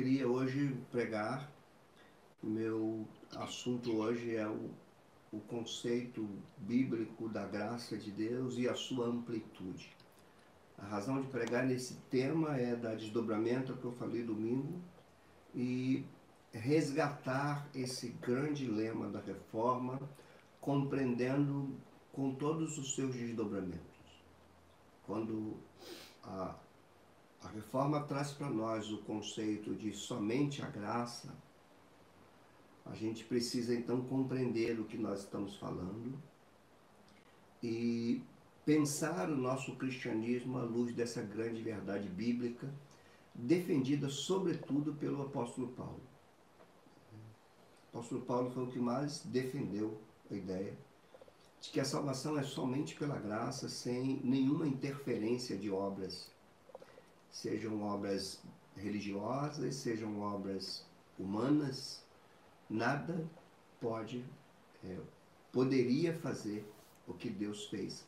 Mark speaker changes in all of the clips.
Speaker 1: queria hoje pregar. Meu assunto hoje é o, o conceito bíblico da graça de Deus e a sua amplitude. A razão de pregar nesse tema é dar desdobramento que eu falei domingo e resgatar esse grande lema da reforma, compreendendo com todos os seus desdobramentos. Quando a, a reforma traz para nós o conceito de somente a graça, a gente precisa então compreender o que nós estamos falando e pensar o nosso cristianismo à luz dessa grande verdade bíblica, defendida sobretudo pelo apóstolo Paulo. O apóstolo Paulo foi o que mais defendeu a ideia de que a salvação é somente pela graça, sem nenhuma interferência de obras, sejam obras religiosas, sejam obras humanas, nada pode, é, poderia fazer o que Deus fez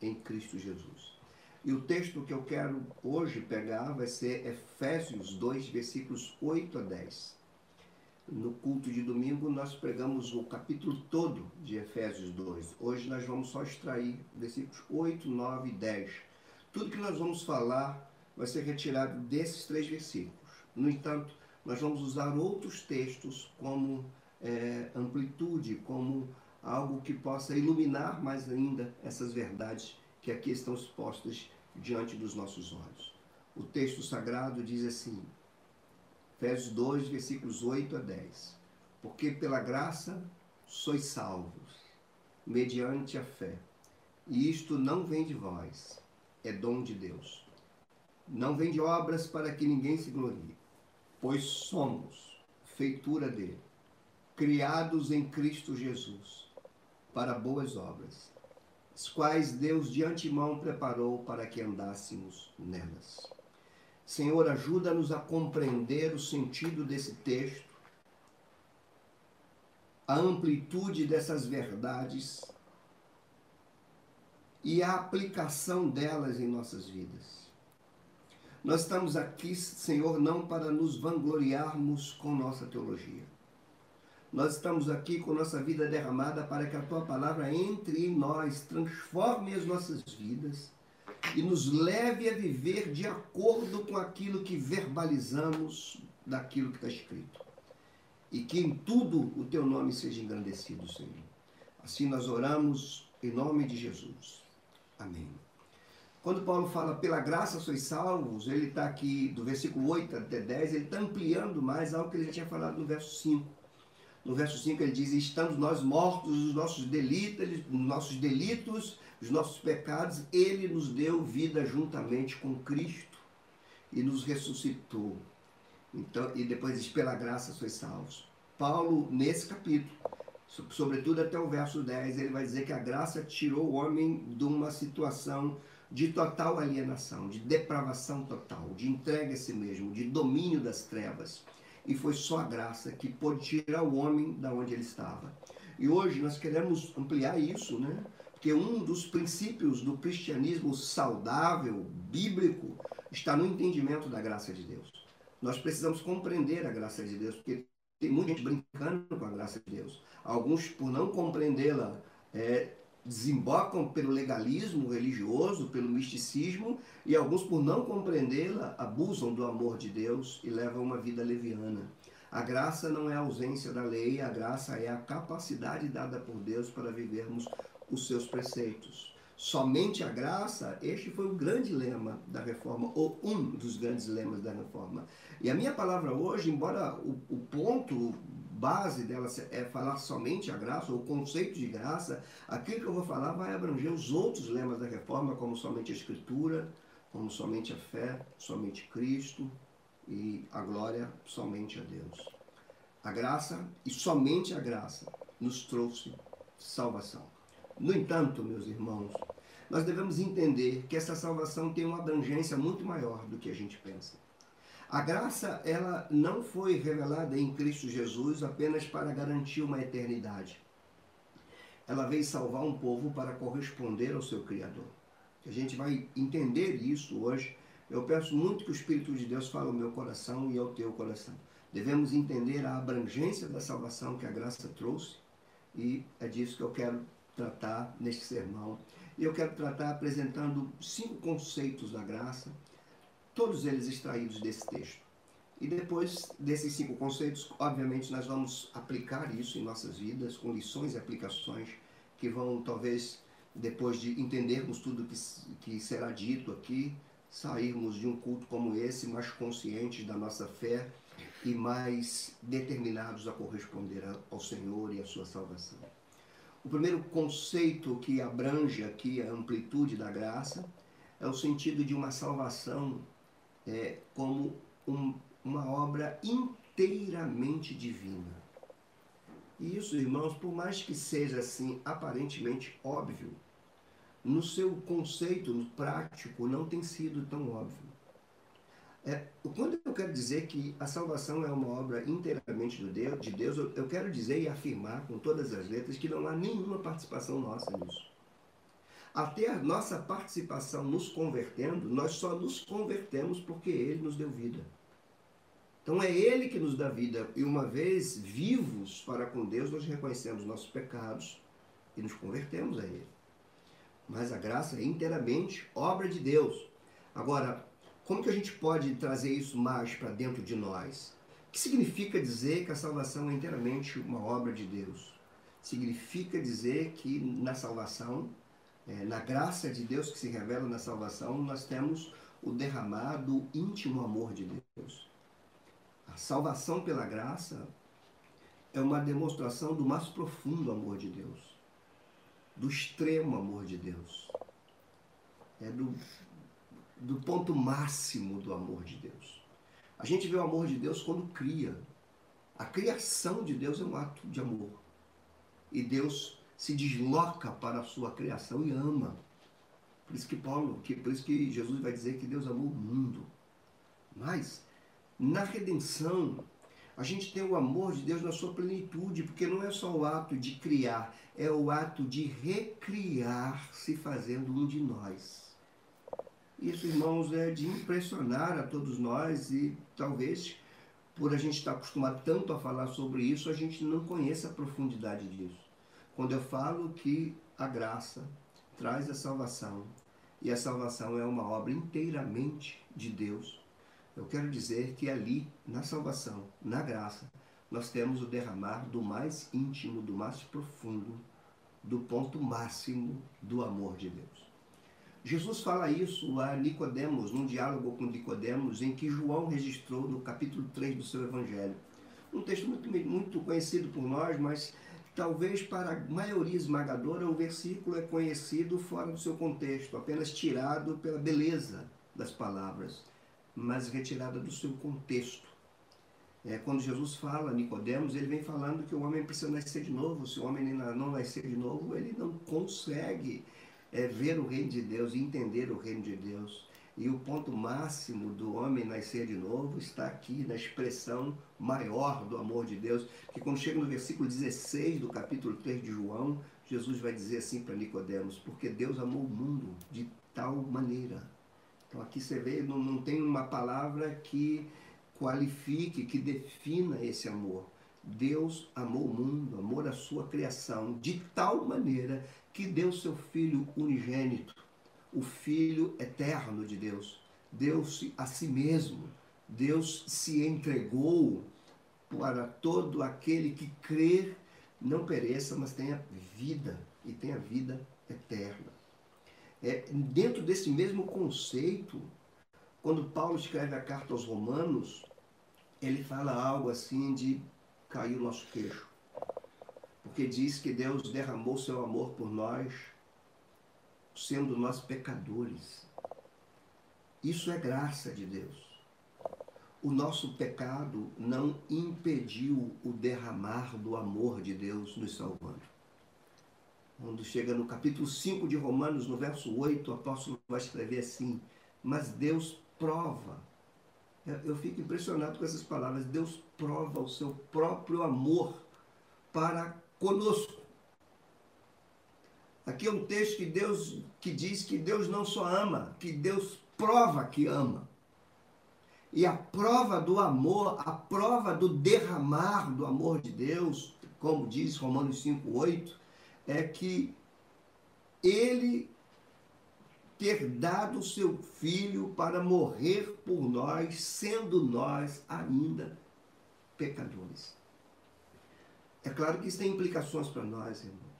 Speaker 1: em Cristo Jesus. E o texto que eu quero hoje pegar vai ser Efésios 2, versículos 8 a 10. No culto de domingo nós pregamos o capítulo todo de Efésios 2. Hoje nós vamos só extrair versículos 8, 9 e 10. Tudo que nós vamos falar vai ser retirado desses três versículos. No entanto, nós vamos usar outros textos como é, amplitude, como algo que possa iluminar mais ainda essas verdades que aqui estão expostas diante dos nossos olhos. O texto sagrado diz assim, Efésios 2, versículos 8 a 10. Porque pela graça sois salvos, mediante a fé. E isto não vem de vós, é dom de Deus. Não vem de obras para que ninguém se glorie, pois somos feitura dele, criados em Cristo Jesus para boas obras, as quais Deus de antemão preparou para que andássemos nelas. Senhor, ajuda-nos a compreender o sentido desse texto, a amplitude dessas verdades e a aplicação delas em nossas vidas. Nós estamos aqui, Senhor, não para nos vangloriarmos com nossa teologia nós estamos aqui com nossa vida derramada para que a tua palavra entre em nós, transforme as nossas vidas e nos leve a viver de acordo com aquilo que verbalizamos daquilo que está escrito. E que em tudo o teu nome seja engrandecido, Senhor. Assim nós oramos em nome de Jesus. Amém. Quando Paulo fala pela graça sois salvos, ele está aqui do versículo 8 até 10, ele está ampliando mais algo que ele já tinha falado no verso 5 no verso 5 ele diz: Estando nós mortos os nossos delitos, nossos delitos, os nossos pecados, ele nos deu vida juntamente com Cristo e nos ressuscitou. Então, e depois diz: pela graça sois salvos. Paulo, nesse capítulo, sobretudo até o verso 10, ele vai dizer que a graça tirou o homem de uma situação de total alienação, de depravação total, de entrega a si mesmo, de domínio das trevas e foi só a graça que pôde tirar o homem da onde ele estava. E hoje nós queremos ampliar isso, né? Porque um dos princípios do cristianismo saudável, bíblico, está no entendimento da graça de Deus. Nós precisamos compreender a graça de Deus, porque tem muita gente brincando com a graça de Deus. Alguns, por não compreendê-la, é, desembocam pelo legalismo religioso, pelo misticismo, e alguns, por não compreendê-la, abusam do amor de Deus e levam uma vida leviana. A graça não é a ausência da lei, a graça é a capacidade dada por Deus para vivermos os seus preceitos. Somente a graça, este foi o grande lema da reforma, ou um dos grandes lemas da reforma. E a minha palavra hoje, embora o, o ponto base dela é falar somente a graça, ou o conceito de graça, aquilo que eu vou falar vai abranger os outros lemas da reforma, como somente a Escritura, como somente a fé, somente Cristo e a glória somente a Deus. A graça e somente a graça nos trouxe salvação. No entanto, meus irmãos, nós devemos entender que essa salvação tem uma abrangência muito maior do que a gente pensa. A graça, ela não foi revelada em Cristo Jesus apenas para garantir uma eternidade. Ela veio salvar um povo para corresponder ao seu Criador. A gente vai entender isso hoje Eu peço muito que o Espírito de Deus fale ao meu coração e ao teu coração. Devemos entender a abrangência da salvação que a graça trouxe e é disso que eu quero tratar neste sermão. E eu quero tratar apresentando cinco conceitos da graça, todos eles extraídos desse texto. E depois desses cinco conceitos, obviamente, nós vamos aplicar isso em nossas vidas, com lições e aplicações que vão, talvez, depois de entendermos tudo que, que será dito aqui, sairmos de um culto como esse mais conscientes da nossa fé e mais determinados a corresponder ao Senhor e à sua salvação. O primeiro conceito que abrange aqui a amplitude da graça é o sentido de uma salvação é, como um, uma obra inteiramente divina. E isso, irmãos, por mais que seja assim aparentemente óbvio, no seu conceito no prático não tem sido tão óbvio. É, quando eu quero dizer que a salvação é uma obra inteiramente de Deus, de Deus eu, eu quero dizer e afirmar com todas as letras que não há nenhuma participação nossa nisso. Até a nossa participação nos convertendo, nós só nos convertemos porque Ele nos deu vida. Então é Ele que nos dá vida. E uma vez vivos para com Deus, nós reconhecemos nossos pecados e nos convertemos a Ele. Mas a graça é inteiramente obra de Deus. Agora, como que a gente pode trazer isso mais para dentro de nós? O que significa dizer que a salvação é inteiramente uma obra de Deus? Significa dizer que na salvação, é, na graça de Deus que se revela na salvação, nós temos o derramado íntimo amor de Deus. A salvação pela graça é uma demonstração do mais profundo amor de Deus, do extremo amor de Deus. É do do ponto máximo do amor de Deus. A gente vê o amor de Deus quando cria. A criação de Deus é um ato de amor. E Deus se desloca para a sua criação e ama. Por isso que Paulo, que, por isso que Jesus vai dizer que Deus amou o mundo. Mas na redenção, a gente tem o amor de Deus na sua plenitude, porque não é só o ato de criar, é o ato de recriar se fazendo um de nós. Isso, irmãos, é de impressionar a todos nós e talvez por a gente estar acostumado tanto a falar sobre isso, a gente não conheça a profundidade disso. Quando eu falo que a graça traz a salvação e a salvação é uma obra inteiramente de Deus, eu quero dizer que ali, na salvação, na graça, nós temos o derramar do mais íntimo, do mais profundo, do ponto máximo do amor de Deus. Jesus fala isso a Nicodemos, num diálogo com Nicodemos, em que João registrou no capítulo 3 do seu evangelho. Um texto muito, muito conhecido por nós, mas talvez para a maioria esmagadora o versículo é conhecido fora do seu contexto, apenas tirado pela beleza das palavras, mas retirada do seu contexto. É, quando Jesus fala a Nicodemos, ele vem falando que o homem precisa nascer de novo. Se o homem não nascer de novo, ele não consegue é ver o reino de Deus e entender o reino de Deus. E o ponto máximo do homem nascer de novo está aqui na expressão maior do amor de Deus, que quando chega no versículo 16 do capítulo 3 de João, Jesus vai dizer assim para Nicodemos, porque Deus amou o mundo de tal maneira. Então aqui você vê, não, não tem uma palavra que qualifique, que defina esse amor. Deus amou o mundo, amor à sua criação, de tal maneira que deu seu Filho unigênito, o Filho eterno de Deus. Deu-se a si mesmo, Deus se entregou para todo aquele que crer, não pereça, mas tenha vida e tenha vida eterna. É, dentro desse mesmo conceito, quando Paulo escreve a carta aos Romanos, ele fala algo assim de cair o nosso queixo porque diz que Deus derramou seu amor por nós, sendo nós pecadores. Isso é graça de Deus. O nosso pecado não impediu o derramar do amor de Deus nos salvando. Quando chega no capítulo 5 de Romanos, no verso 8, o apóstolo vai escrever assim: Mas Deus prova. Eu fico impressionado com essas palavras. Deus prova o seu próprio amor para conosco. Aqui é um texto que Deus que diz que Deus não só ama, que Deus prova que ama. E a prova do amor, a prova do derramar do amor de Deus, como diz Romanos 5,8, é que ele ter dado o seu filho para morrer por nós, sendo nós ainda pecadores. É claro que isso tem implicações para nós, irmãos.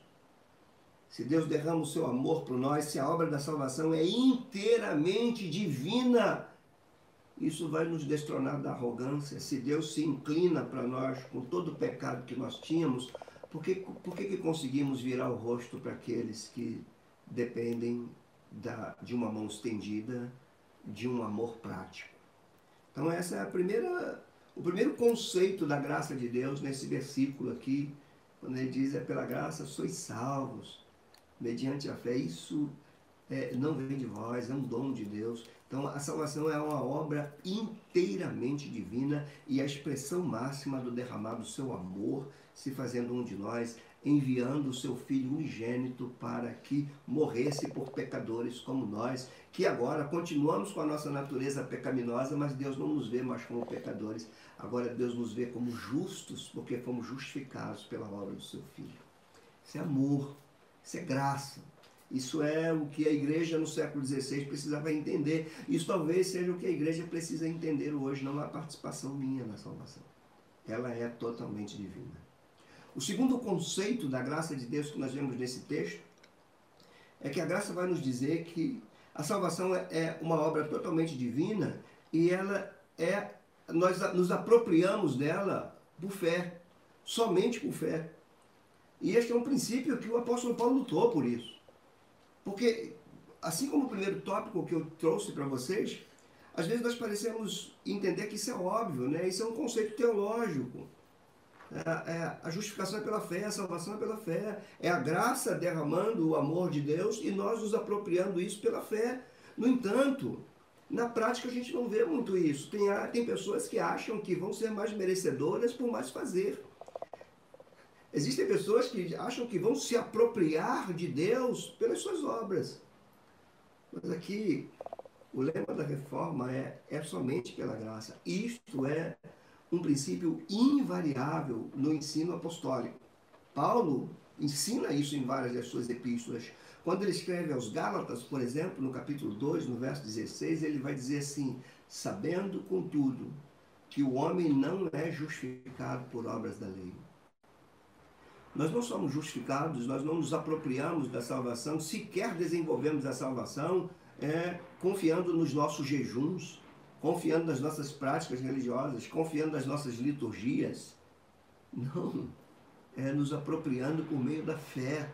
Speaker 1: Se Deus derrama o seu amor por nós, se a obra da salvação é inteiramente divina, isso vai nos destronar da arrogância. Se Deus se inclina para nós com todo o pecado que nós tínhamos, por que, por que, que conseguimos virar o rosto para aqueles que dependem da, de uma mão estendida, de um amor prático? Então essa é a primeira, o primeiro conceito da graça de Deus nesse versículo aqui, quando ele diz é pela graça sois salvos, mediante a fé. Isso é, não vem de vós, é um dom de Deus. Então, a salvação é uma obra inteiramente divina e a expressão máxima do derramado do seu amor se fazendo um de nós, enviando o seu Filho unigênito para que morresse por pecadores como nós, que agora continuamos com a nossa natureza pecaminosa, mas Deus não nos vê mais como pecadores. Agora Deus nos vê como justos, porque fomos justificados pela obra do seu Filho. Isso é amor, isso é graça. Isso é o que a igreja no século XVI precisava entender. Isso talvez seja o que a igreja precisa entender hoje, não a participação minha na salvação. Ela é totalmente divina. O segundo conceito da graça de Deus que nós vemos nesse texto é que a graça vai nos dizer que a salvação é, é uma obra totalmente divina e ela é nós nos apropriamos dela por fé, somente por fé. E este é um princípio que o apóstolo Paulo lutou por isso. Porque, assim como o primeiro tópico que eu trouxe para vocês, às vezes nós parecemos entender que isso é óbvio, né? Isso é um conceito teológico. É, é, a justificação é pela fé, a salvação é pela fé. É a graça derramando o amor de Deus e nós nos apropriando isso pela fé. No entanto, na prática a gente não vê muito isso. Tem, tem pessoas que acham que vão ser mais merecedoras por mais fazer. Existem pessoas que acham que vão se apropriar de Deus pelas suas obras. Mas aqui, o lema da reforma é, é somente pela graça. Isto é um princípio invariável no ensino apostólico. Paulo ensina isso em várias das suas epístolas. Quando ele escreve aos Gálatas, por exemplo, no capítulo 2, no verso 16, ele vai dizer assim: Sabendo, contudo, que o homem não é justificado por obras da lei nós não somos justificados, nós não nos apropriamos da salvação, sequer desenvolvemos a salvação é, confiando nos nossos jejuns, confiando nas nossas práticas religiosas, confiando nas nossas liturgias. Não, é nos apropriando por meio da fé.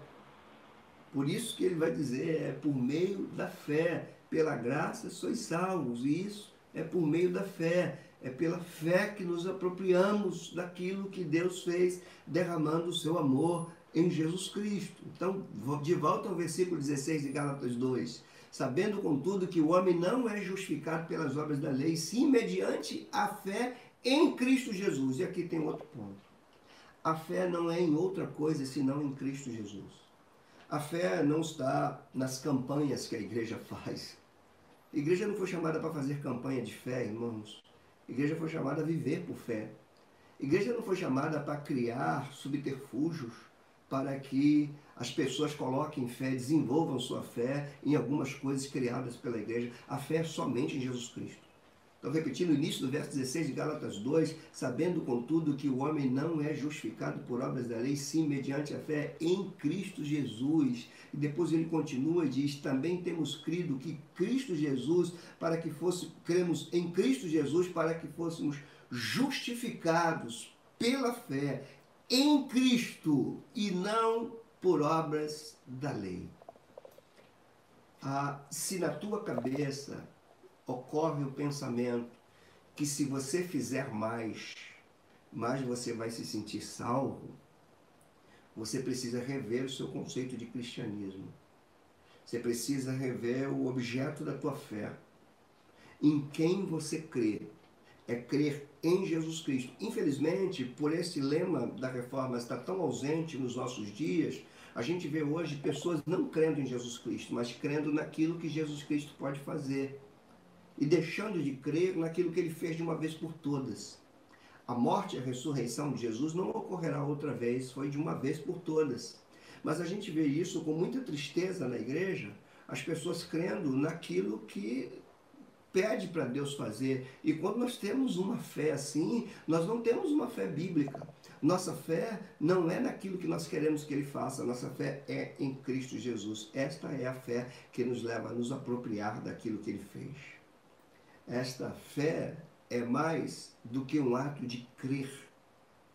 Speaker 1: Por isso que ele vai dizer, é por meio da fé, pela graça sois salvos, e isso é por meio da fé. É pela fé que nos apropriamos daquilo que Deus fez, derramando o seu amor em Jesus Cristo. Então, de volta ao versículo 16 de Gálatas 2. Sabendo, contudo, que o homem não é justificado pelas obras da lei, sim mediante a fé em Cristo Jesus. E aqui tem outro ponto. A fé não é em outra coisa senão em Cristo Jesus. A fé não está nas campanhas que a igreja faz. A igreja não foi chamada para fazer campanha de fé, irmãos. A igreja foi chamada a viver por fé. A igreja não foi chamada para criar subterfúgios para que as pessoas coloquem fé, desenvolvam sua fé em algumas coisas criadas pela igreja. A fé é somente em Jesus Cristo. Então, repetindo o início do verso 16 de Gálatas 2, sabendo, contudo, que o homem não é justificado por obras da lei, sim mediante a fé em Cristo Jesus. E depois ele continua e diz: também temos crido que Cristo Jesus, para que fosse, cremos em Cristo Jesus, para que fôssemos justificados pela fé em Cristo e não por obras da lei. Ah, se na tua cabeça ocorre o pensamento que se você fizer mais, mais você vai se sentir salvo, você precisa rever o seu conceito de cristianismo. Você precisa rever o objeto da tua fé. Em quem você crê. É crer em Jesus Cristo. Infelizmente, por esse lema da reforma estar tão ausente nos nossos dias, a gente vê hoje pessoas não crendo em Jesus Cristo, mas crendo naquilo que Jesus Cristo pode fazer e deixando de crer naquilo que ele fez de uma vez por todas. A morte e a ressurreição de Jesus não ocorrerá outra vez, foi de uma vez por todas. Mas a gente vê isso com muita tristeza na igreja, as pessoas crendo naquilo que pede para Deus fazer. E quando nós temos uma fé assim, nós não temos uma fé bíblica. Nossa fé não é naquilo que nós queremos que Ele faça, nossa fé é em Cristo Jesus. Esta é a fé que nos leva a nos apropriar daquilo que Ele fez. Esta fé é mais do que um ato de crer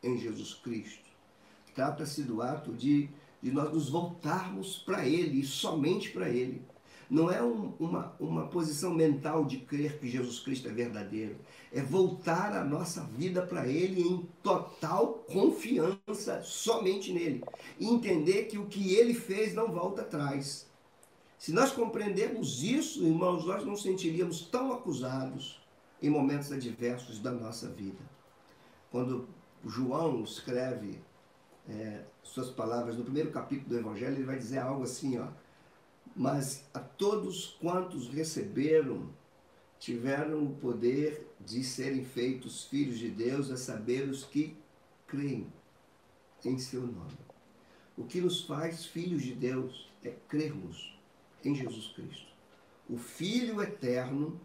Speaker 1: em Jesus Cristo. Trata-se do ato de, de nós nos voltarmos para Ele somente para Ele. Não é um, uma, uma posição mental de crer que Jesus Cristo é verdadeiro. É voltar a nossa vida para Ele em total confiança somente nele. E entender que o que Ele fez não volta atrás. Se nós compreendermos isso, irmãos, nós não sentiríamos tão acusados em momentos adversos da nossa vida. Quando João escreve é, suas palavras no primeiro capítulo do Evangelho, ele vai dizer algo assim, ó mas a todos quantos receberam, tiveram o poder de serem feitos filhos de Deus, a saber, os que creem em seu nome. O que nos faz filhos de Deus é crermos em Jesus Cristo, o Filho eterno,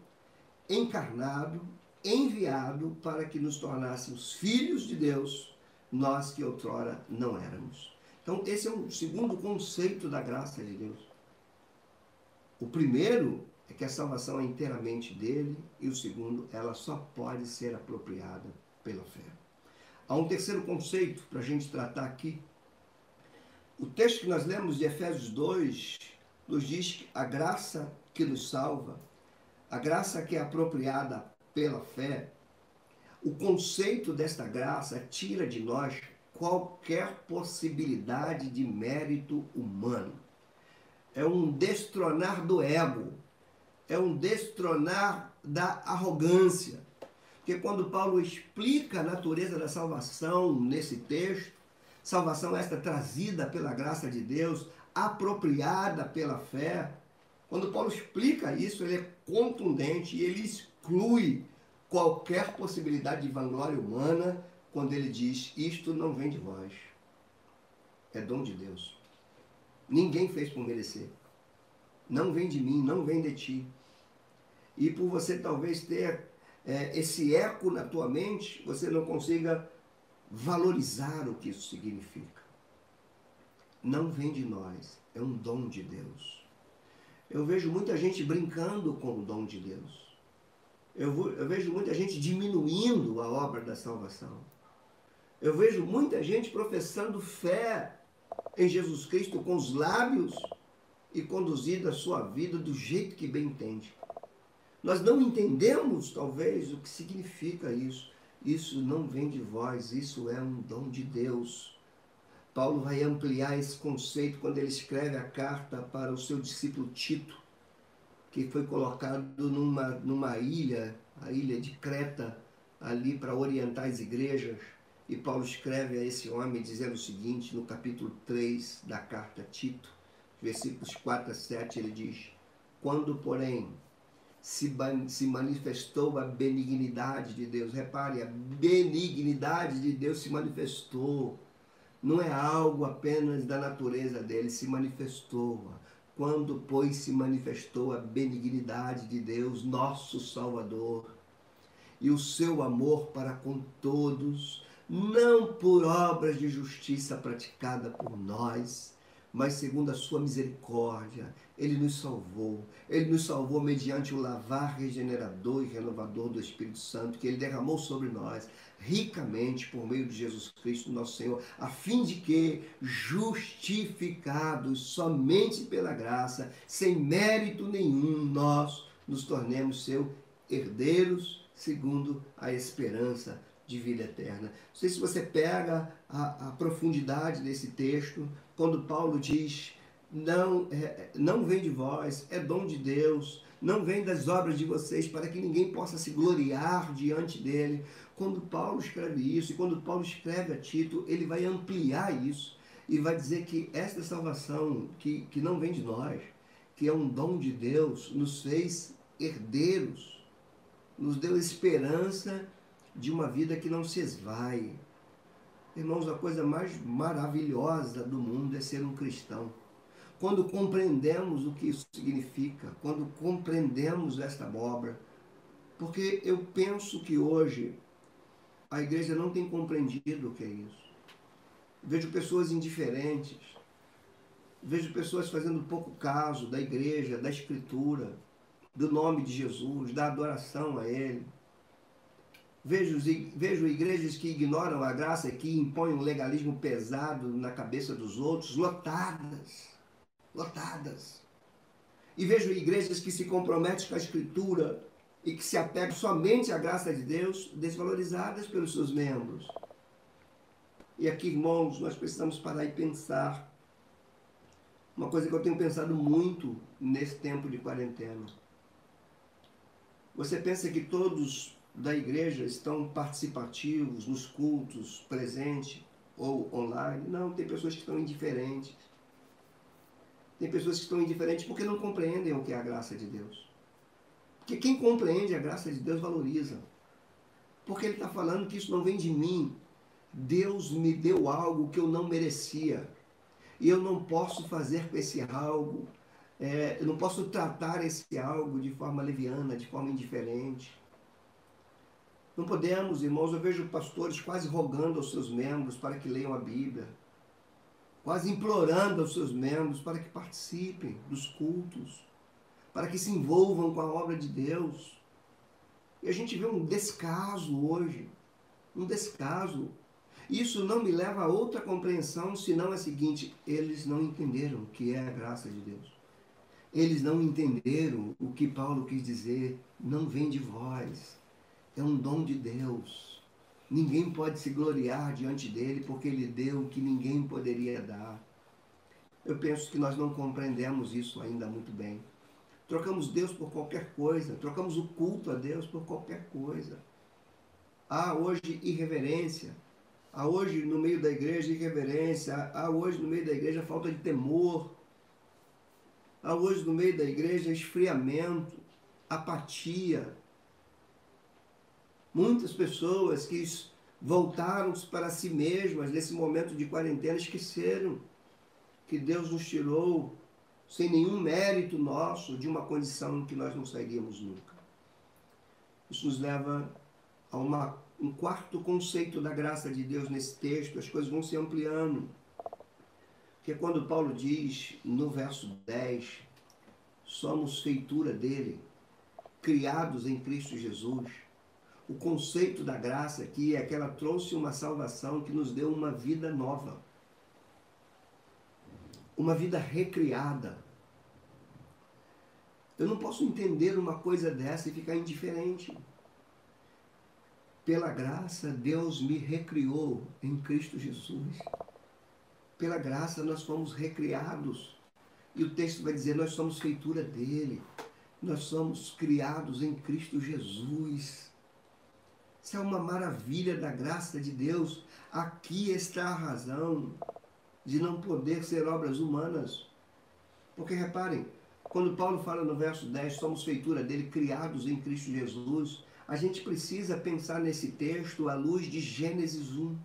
Speaker 1: encarnado, enviado para que nos tornássemos filhos de Deus, nós que outrora não éramos. Então, esse é um segundo conceito da graça de Deus. O primeiro é que a salvação é inteiramente dele, e o segundo, ela só pode ser apropriada pela fé. Há um terceiro conceito para a gente tratar aqui. O texto que nós lemos de Efésios 2 nos diz que a graça que nos salva, a graça que é apropriada pela fé, o conceito desta graça tira de nós qualquer possibilidade de mérito humano é um destronar do ego, é um destronar da arrogância. Porque quando Paulo explica a natureza da salvação nesse texto, salvação esta trazida pela graça de Deus, apropriada pela fé, quando Paulo explica isso, ele é contundente e ele exclui qualquer possibilidade de vanglória humana quando ele diz: Isto não vem de vós, é dom de Deus. Ninguém fez por merecer. Não vem de mim, não vem de ti. E por você talvez ter é, esse eco na tua mente, você não consiga valorizar o que isso significa. Não vem de nós, é um dom de Deus. Eu vejo muita gente brincando com o dom de Deus. Eu, vejo muita gente diminuindo a obra da salvação. Eu vejo muita gente professando fé em Jesus Cristo com os lábios e conduzido a sua vida do jeito que bem entende. Nós não entendemos, talvez, o que significa isso. Isso não vem de vós, isso é um dom de Deus. Paulo vai ampliar esse conceito quando ele escreve a carta para o seu discípulo Tito, que foi colocado numa, numa ilha, a ilha de Creta, ali para orientar as igrejas. E Paulo escreve a esse homem dizendo o seguinte, no capítulo 3 da carta a Tito, versículos 4 a 7, ele diz: Quando, porém, se, se manifestou a benignidade de Deus, repare, a benignidade de Deus se manifestou, não é algo apenas da natureza dele, se manifestou. Quando, pois, se manifestou a benignidade de Deus, nosso Salvador, e o seu amor para com todos, não por obras de justiça praticada por nós, mas segundo a sua misericórdia, ele nos salvou. Ele nos salvou mediante o lavar regenerador e renovador do Espírito Santo que ele derramou sobre nós ricamente por meio de Jesus Cristo, nosso Senhor, a fim de que, justificados somente pela graça, sem mérito nenhum, nós nos tornemos seus herdeiros segundo a esperança de vida eterna. Não sei se você pega a, a profundidade desse texto, quando Paulo diz: não, é, não vem de vós, é dom de Deus, não vem das obras de vocês, para que ninguém possa se gloriar diante dele. Quando Paulo escreve isso, e quando Paulo escreve a Tito, ele vai ampliar isso e vai dizer que esta salvação, que, que não vem de nós, que é um dom de Deus, nos fez herdeiros nos deu esperança de uma vida que não se esvai. Irmãos, a coisa mais maravilhosa do mundo é ser um cristão. Quando compreendemos o que isso significa, quando compreendemos esta obra, porque eu penso que hoje a igreja não tem compreendido o que é isso. Vejo pessoas indiferentes, vejo pessoas fazendo pouco caso da igreja, da escritura, do nome de Jesus, da adoração a Ele. Vejo, vejo igrejas que ignoram a graça, que impõem um legalismo pesado na cabeça dos outros, lotadas, lotadas. E vejo igrejas que se comprometem com a Escritura e que se apegam somente à graça de Deus, desvalorizadas pelos seus membros. E aqui, irmãos, nós precisamos parar e pensar. Uma coisa que eu tenho pensado muito nesse tempo de quarentena. Você pensa que todos da igreja estão participativos nos cultos, presente ou online. Não, tem pessoas que estão indiferentes. Tem pessoas que estão indiferentes porque não compreendem o que é a graça de Deus. Porque quem compreende a graça de Deus valoriza. Porque ele está falando que isso não vem de mim. Deus me deu algo que eu não merecia. E eu não posso fazer com esse algo, é, eu não posso tratar esse algo de forma leviana, de forma indiferente. Não podemos, irmãos, eu vejo pastores quase rogando aos seus membros para que leiam a Bíblia, quase implorando aos seus membros para que participem dos cultos, para que se envolvam com a obra de Deus. E a gente vê um descaso hoje, um descaso. Isso não me leva a outra compreensão, senão a seguinte: eles não entenderam o que é a graça de Deus. Eles não entenderam o que Paulo quis dizer, não vem de vós é um dom de Deus. Ninguém pode se gloriar diante dele porque ele deu o que ninguém poderia dar. Eu penso que nós não compreendemos isso ainda muito bem. Trocamos Deus por qualquer coisa, trocamos o culto a Deus por qualquer coisa. Há hoje irreverência, há hoje no meio da igreja irreverência, há hoje no meio da igreja falta de temor, há hoje no meio da igreja esfriamento, apatia, Muitas pessoas que voltaram para si mesmas nesse momento de quarentena esqueceram que Deus nos tirou sem nenhum mérito nosso de uma condição que nós não sairíamos nunca. Isso nos leva a uma, um quarto conceito da graça de Deus nesse texto, as coisas vão se ampliando. Que quando Paulo diz no verso 10, somos feitura dele, criados em Cristo Jesus o conceito da graça aqui é que ela trouxe uma salvação que nos deu uma vida nova. Uma vida recriada. Eu não posso entender uma coisa dessa e ficar indiferente. Pela graça, Deus me recriou em Cristo Jesus. Pela graça, nós fomos recriados. E o texto vai dizer: nós somos feitura dele. Nós somos criados em Cristo Jesus. Isso é uma maravilha da graça de Deus. Aqui está a razão de não poder ser obras humanas. Porque reparem, quando Paulo fala no verso 10, somos feitura dele, criados em Cristo Jesus, a gente precisa pensar nesse texto à luz de Gênesis 1.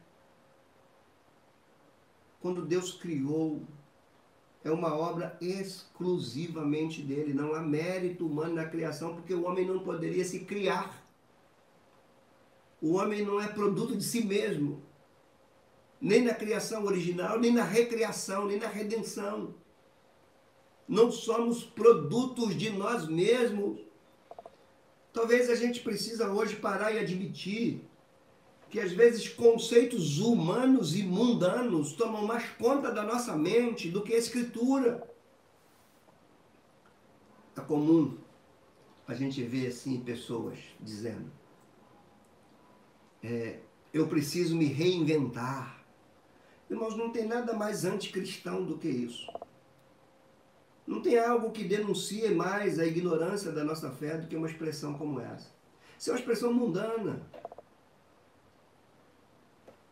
Speaker 1: Quando Deus criou, é uma obra exclusivamente dele, não há mérito humano na criação, porque o homem não poderia se criar. O homem não é produto de si mesmo, nem na criação original, nem na recriação, nem na redenção. Não somos produtos de nós mesmos. Talvez a gente precisa hoje parar e admitir que às vezes conceitos humanos e mundanos tomam mais conta da nossa mente do que a escritura. É comum a gente ver assim pessoas dizendo: é, eu preciso me reinventar. Irmãos, não tem nada mais anticristão do que isso. Não tem algo que denuncie mais a ignorância da nossa fé do que uma expressão como essa. Isso é uma expressão mundana.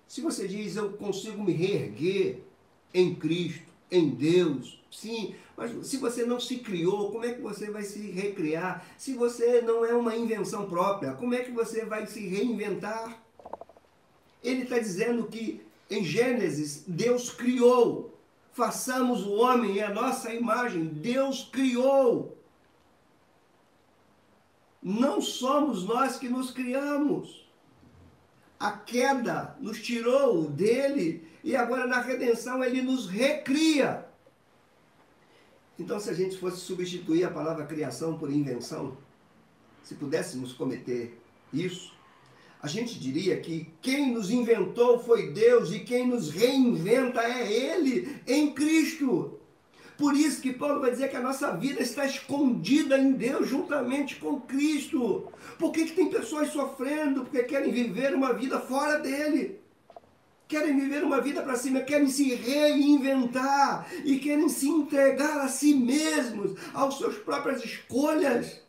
Speaker 1: Se você diz eu consigo me reerguer em Cristo, em Deus. Sim, mas se você não se criou, como é que você vai se recriar? Se você não é uma invenção própria, como é que você vai se reinventar? Ele está dizendo que em Gênesis, Deus criou. Façamos o homem em a nossa imagem. Deus criou. Não somos nós que nos criamos. A queda nos tirou dele e agora na redenção ele nos recria. Então, se a gente fosse substituir a palavra criação por invenção, se pudéssemos cometer isso, a gente diria que quem nos inventou foi Deus e quem nos reinventa é Ele em Cristo. Por isso que Paulo vai dizer que a nossa vida está escondida em Deus juntamente com Cristo. Por que, que tem pessoas sofrendo? Porque querem viver uma vida fora dele. Querem viver uma vida para cima, querem se reinventar e querem se entregar a si mesmos, às suas próprias escolhas.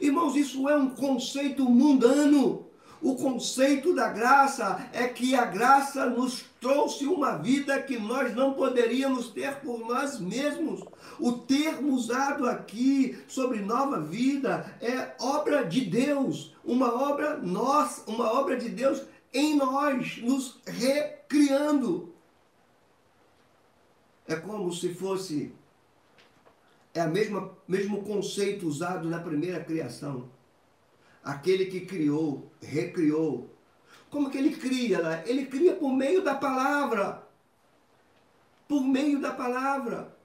Speaker 1: Irmãos, isso é um conceito mundano. O conceito da graça é que a graça nos trouxe uma vida que nós não poderíamos ter por nós mesmos. O termo usado aqui sobre nova vida é obra de Deus, uma obra nós, uma obra de Deus em nós, nos recriando. É como se fosse é a mesma mesmo conceito usado na primeira criação aquele que criou, recriou. Como que ele cria? Né? Ele cria por meio da palavra. Por meio da palavra.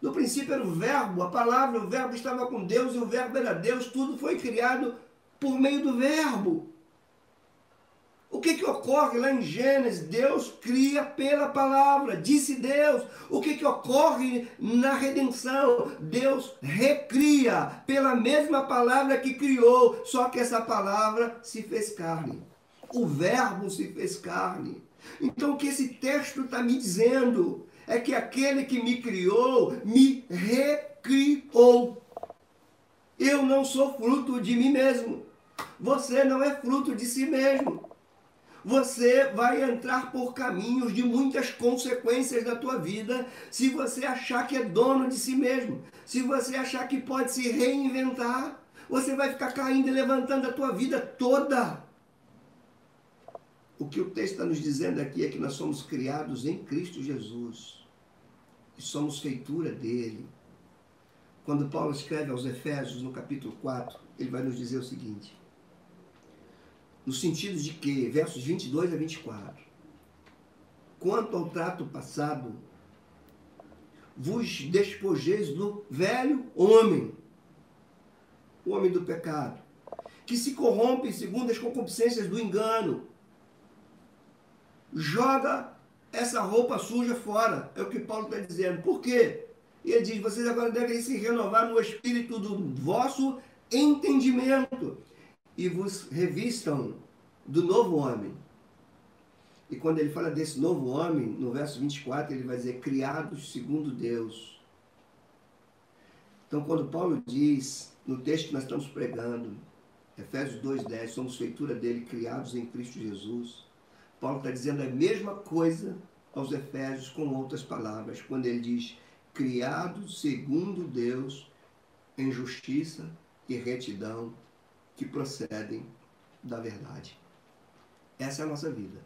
Speaker 1: No princípio era o verbo, a palavra, o verbo estava com Deus e o verbo era Deus, tudo foi criado por meio do verbo. O que, que ocorre lá em Gênesis? Deus cria pela palavra, disse Deus. O que, que ocorre na redenção? Deus recria pela mesma palavra que criou, só que essa palavra se fez carne. O Verbo se fez carne. Então, o que esse texto está me dizendo é que aquele que me criou me recriou. Eu não sou fruto de mim mesmo. Você não é fruto de si mesmo você vai entrar por caminhos de muitas consequências da tua vida se você achar que é dono de si mesmo. Se você achar que pode se reinventar, você vai ficar caindo e levantando a tua vida toda. O que o texto está nos dizendo aqui é que nós somos criados em Cristo Jesus. E somos feitura dele. Quando Paulo escreve aos Efésios, no capítulo 4, ele vai nos dizer o seguinte: no sentido de que, versos 22 a 24, quanto ao trato passado, vos despojeis do velho homem, o homem do pecado, que se corrompe segundo as concupiscências do engano. Joga essa roupa suja fora, é o que Paulo está dizendo. Por quê? E ele diz: vocês agora devem se renovar no espírito do vosso entendimento e vos revistam do novo homem. E quando ele fala desse novo homem, no verso 24, ele vai dizer: criados segundo Deus. Então, quando Paulo diz, no texto que nós estamos pregando, Efésios 2,10, somos feitura dele, criados em Cristo Jesus. Paulo está dizendo a mesma coisa aos Efésios com outras palavras, quando ele diz: criados segundo Deus, em justiça e retidão que procedem da verdade. Essa é a nossa vida.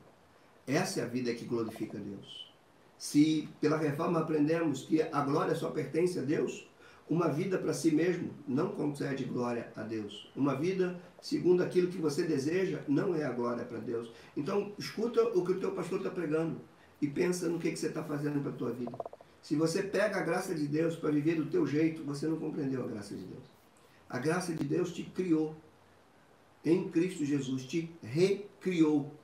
Speaker 1: Essa é a vida que glorifica Deus. Se pela reforma aprendemos que a glória só pertence a Deus, uma vida para si mesmo não concede glória a Deus. Uma vida segundo aquilo que você deseja não é a glória para Deus. Então, escuta o que o teu pastor está pregando e pensa no que, que você está fazendo para a tua vida. Se você pega a graça de Deus para viver do teu jeito, você não compreendeu a graça de Deus. A graça de Deus te criou em Cristo Jesus, te recriou.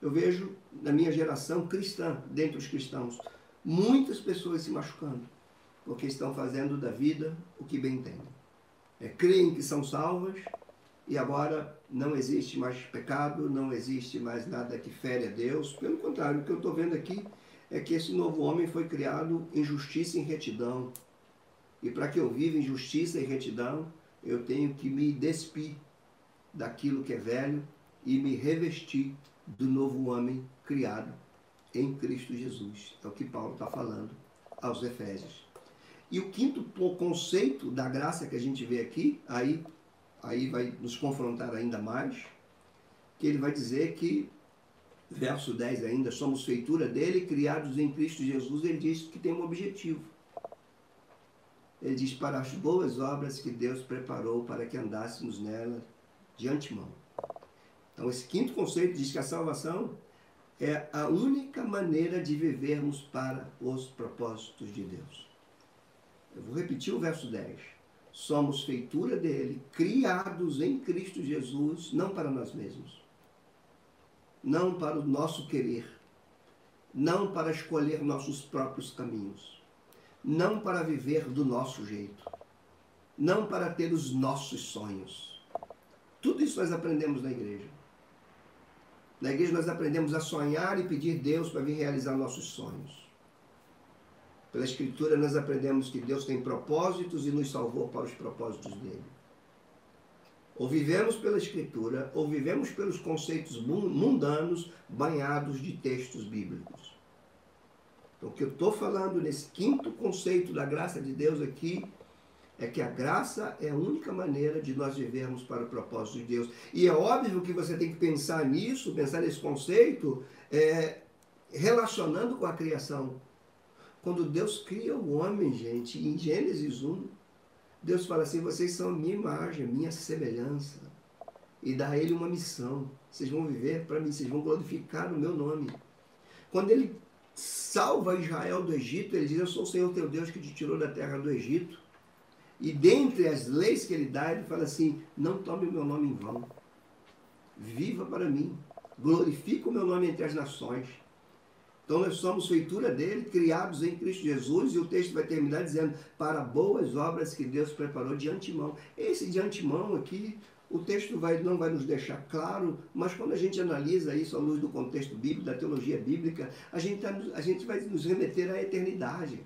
Speaker 1: Eu vejo na minha geração cristã, dentre os cristãos, muitas pessoas se machucando, porque estão fazendo da vida o que bem entendem. É, creem que são salvas e agora não existe mais pecado, não existe mais nada que fere a Deus. Pelo contrário, o que eu estou vendo aqui é que esse novo homem foi criado em justiça e em retidão. E para que eu viva em justiça e retidão, eu tenho que me despir daquilo que é velho e me revestir do novo homem criado em Cristo Jesus. É o que Paulo está falando aos Efésios. E o quinto conceito da graça que a gente vê aqui, aí, aí vai nos confrontar ainda mais, que ele vai dizer que, verso 10 ainda, somos feitura dele, criados em Cristo Jesus, ele diz que tem um objetivo. Ele diz para as boas obras que Deus preparou para que andássemos nela de antemão. Então, esse quinto conceito diz que a salvação é a única maneira de vivermos para os propósitos de Deus. Eu vou repetir o verso 10. Somos feitura dele, criados em Cristo Jesus, não para nós mesmos, não para o nosso querer, não para escolher nossos próprios caminhos, não para viver do nosso jeito, não para ter os nossos sonhos. Tudo isso nós aprendemos na igreja. Na igreja nós aprendemos a sonhar e pedir Deus para vir realizar nossos sonhos. Pela Escritura nós aprendemos que Deus tem propósitos e nos salvou para os propósitos dele. Ou vivemos pela Escritura, ou vivemos pelos conceitos mundanos banhados de textos bíblicos. Então, o que eu estou falando nesse quinto conceito da graça de Deus aqui é que a graça é a única maneira de nós vivermos para o propósito de Deus. E é óbvio que você tem que pensar nisso, pensar nesse conceito, é, relacionando com a criação. Quando Deus cria o homem, gente, em Gênesis 1, Deus fala assim: vocês são minha imagem, minha semelhança. E dá a ele uma missão. Vocês vão viver para mim, vocês vão glorificar o meu nome. Quando ele salva Israel do Egito, ele diz: Eu sou o Senhor teu Deus que te tirou da terra do Egito. E dentre as leis que ele dá, ele fala assim: não tome o meu nome em vão. Viva para mim. Glorifique o meu nome entre as nações. Então nós somos feitura dele, criados em Cristo Jesus, e o texto vai terminar dizendo: para boas obras que Deus preparou de antemão. Esse de antemão aqui, o texto vai, não vai nos deixar claro, mas quando a gente analisa isso à luz do contexto bíblico, da teologia bíblica, a gente, tá, a gente vai nos remeter à eternidade.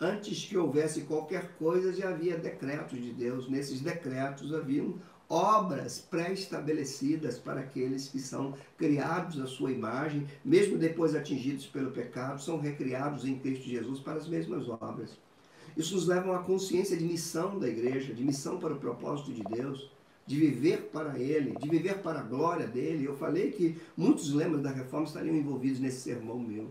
Speaker 1: Antes que houvesse qualquer coisa, já havia decretos de Deus. Nesses decretos haviam obras pré-estabelecidas para aqueles que são criados à sua imagem, mesmo depois atingidos pelo pecado, são recriados em Cristo Jesus para as mesmas obras. Isso nos leva a uma consciência de missão da igreja, de missão para o propósito de Deus, de viver para Ele, de viver para a glória dele. Eu falei que muitos lemas da reforma estariam envolvidos nesse sermão meu.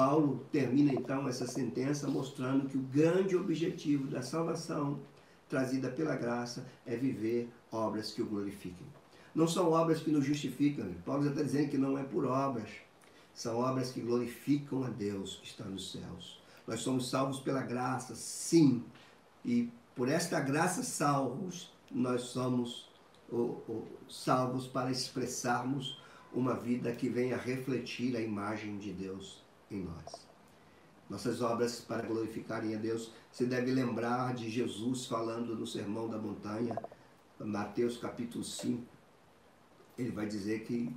Speaker 1: Paulo termina então essa sentença mostrando que o grande objetivo da salvação trazida pela graça é viver obras que o glorifiquem. Não são obras que nos justificam. Paulo já está dizendo que não é por obras. São obras que glorificam a Deus que está nos céus. Nós somos salvos pela graça, sim. E por esta graça salvos, nós somos salvos para expressarmos uma vida que venha refletir a imagem de Deus em nós. Nossas obras para glorificarem a Deus, você deve lembrar de Jesus falando no Sermão da Montanha, Mateus capítulo 5. Ele vai dizer que,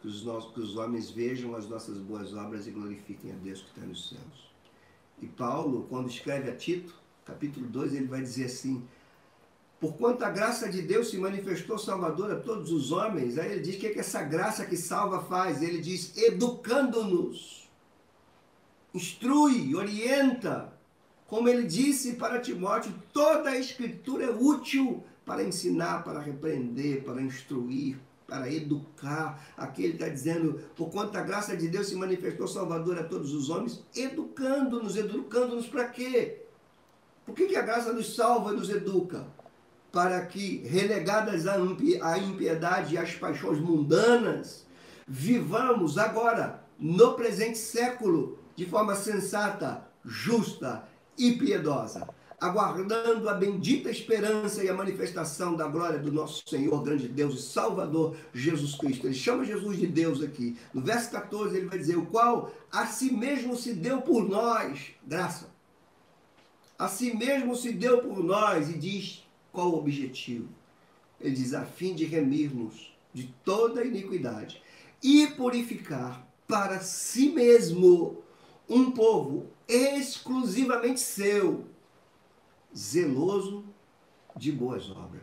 Speaker 1: que, os, que os homens vejam as nossas boas obras e glorifiquem a Deus que está nos céus. E Paulo, quando escreve a Tito, capítulo 2, ele vai dizer assim: Porquanto a graça de Deus se manifestou salvadora a todos os homens, aí ele diz que, é que essa graça que salva faz? Ele diz, educando-nos instrui, orienta. Como ele disse para Timóteo, toda a escritura é útil para ensinar, para repreender, para instruir, para educar. Aqui ele está dizendo, por quanto a graça de Deus se manifestou salvadora a todos os homens, educando-nos, educando-nos para quê? Por que, que a graça nos salva e nos educa? Para que, relegadas à impiedade e às paixões mundanas, vivamos agora, no presente século, de forma sensata, justa e piedosa, aguardando a bendita esperança e a manifestação da glória do nosso Senhor, grande Deus e Salvador Jesus Cristo. Ele chama Jesus de Deus aqui. No verso 14 ele vai dizer: O qual a si mesmo se deu por nós, graça. A si mesmo se deu por nós e diz qual o objetivo. Ele diz: a fim de remir-nos de toda iniquidade e purificar para si mesmo um povo exclusivamente seu, zeloso de boas obras.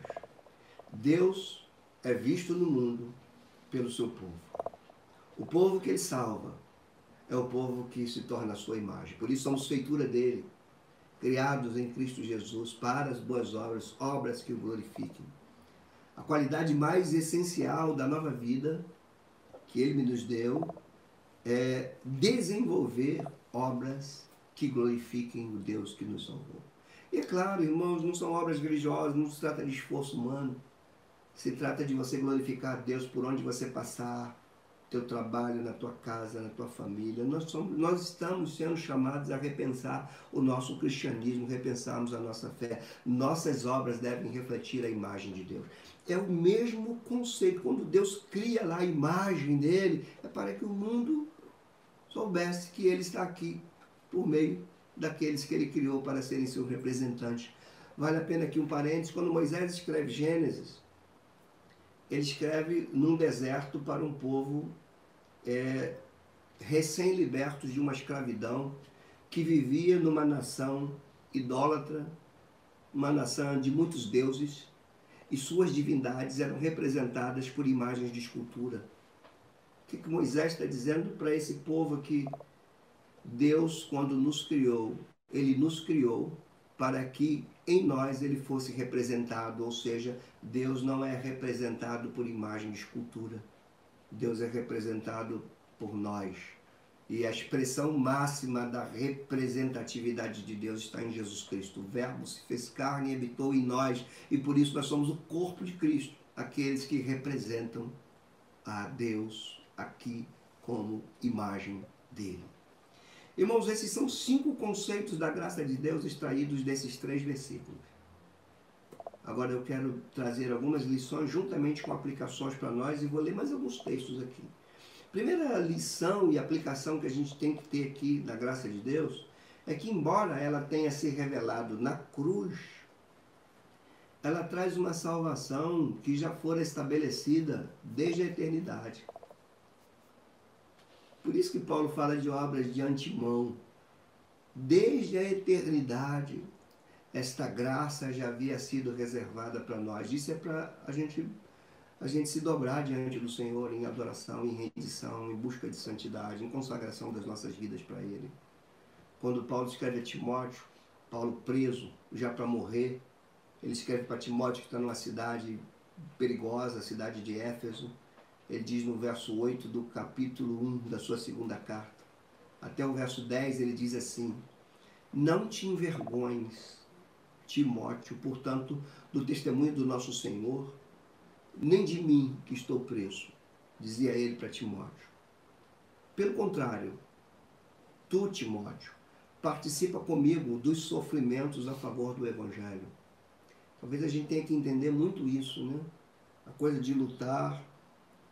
Speaker 1: Deus é visto no mundo pelo seu povo. O povo que ele salva é o povo que se torna a sua imagem. Por isso somos feitura dele, criados em Cristo Jesus para as boas obras, obras que o glorifiquem. A qualidade mais essencial da nova vida que ele nos deu é desenvolver obras que glorifiquem o Deus que nos salvou. E é claro, irmãos, não são obras religiosas, não se trata de esforço humano. Se trata de você glorificar Deus por onde você passar, teu trabalho, na tua casa, na tua família. Nós, somos, nós estamos sendo chamados a repensar o nosso cristianismo, repensarmos a nossa fé. Nossas obras devem refletir a imagem de Deus. É o mesmo conceito. Quando Deus cria lá a imagem dele, é para que o mundo soubesse que ele está aqui por meio daqueles que ele criou para serem seus representantes. Vale a pena aqui um parênteses, quando Moisés escreve Gênesis, ele escreve num deserto para um povo é, recém-libertos de uma escravidão que vivia numa nação idólatra, uma nação de muitos deuses, e suas divindades eram representadas por imagens de escultura. O que, que Moisés está dizendo para esse povo aqui? Deus, quando nos criou, ele nos criou para que em nós ele fosse representado, ou seja, Deus não é representado por imagem de escultura. Deus é representado por nós. E a expressão máxima da representatividade de Deus está em Jesus Cristo. O Verbo se fez carne e habitou em nós, e por isso nós somos o corpo de Cristo, aqueles que representam a Deus aqui como imagem dele. Irmãos, esses são cinco conceitos da graça de Deus extraídos desses três versículos. Agora eu quero trazer algumas lições juntamente com aplicações para nós e vou ler mais alguns textos aqui. Primeira lição e aplicação que a gente tem que ter aqui da graça de Deus é que, embora ela tenha se revelado na cruz, ela traz uma salvação que já fora estabelecida desde a eternidade. Por isso que Paulo fala de obras de antemão. Desde a eternidade, esta graça já havia sido reservada para nós. Isso é para a gente, a gente se dobrar diante do Senhor em adoração, em rendição, em busca de santidade, em consagração das nossas vidas para Ele. Quando Paulo escreve a Timóteo, Paulo preso, já para morrer, ele escreve para Timóteo que está numa cidade perigosa, a cidade de Éfeso ele diz no verso 8 do capítulo 1 da sua segunda carta, até o verso 10, ele diz assim: Não te envergonhes, Timóteo, portanto, do testemunho do nosso Senhor, nem de mim que estou preso, dizia ele para Timóteo. Pelo contrário, tu, Timóteo, participa comigo dos sofrimentos a favor do Evangelho. Talvez a gente tenha que entender muito isso, né? A coisa de lutar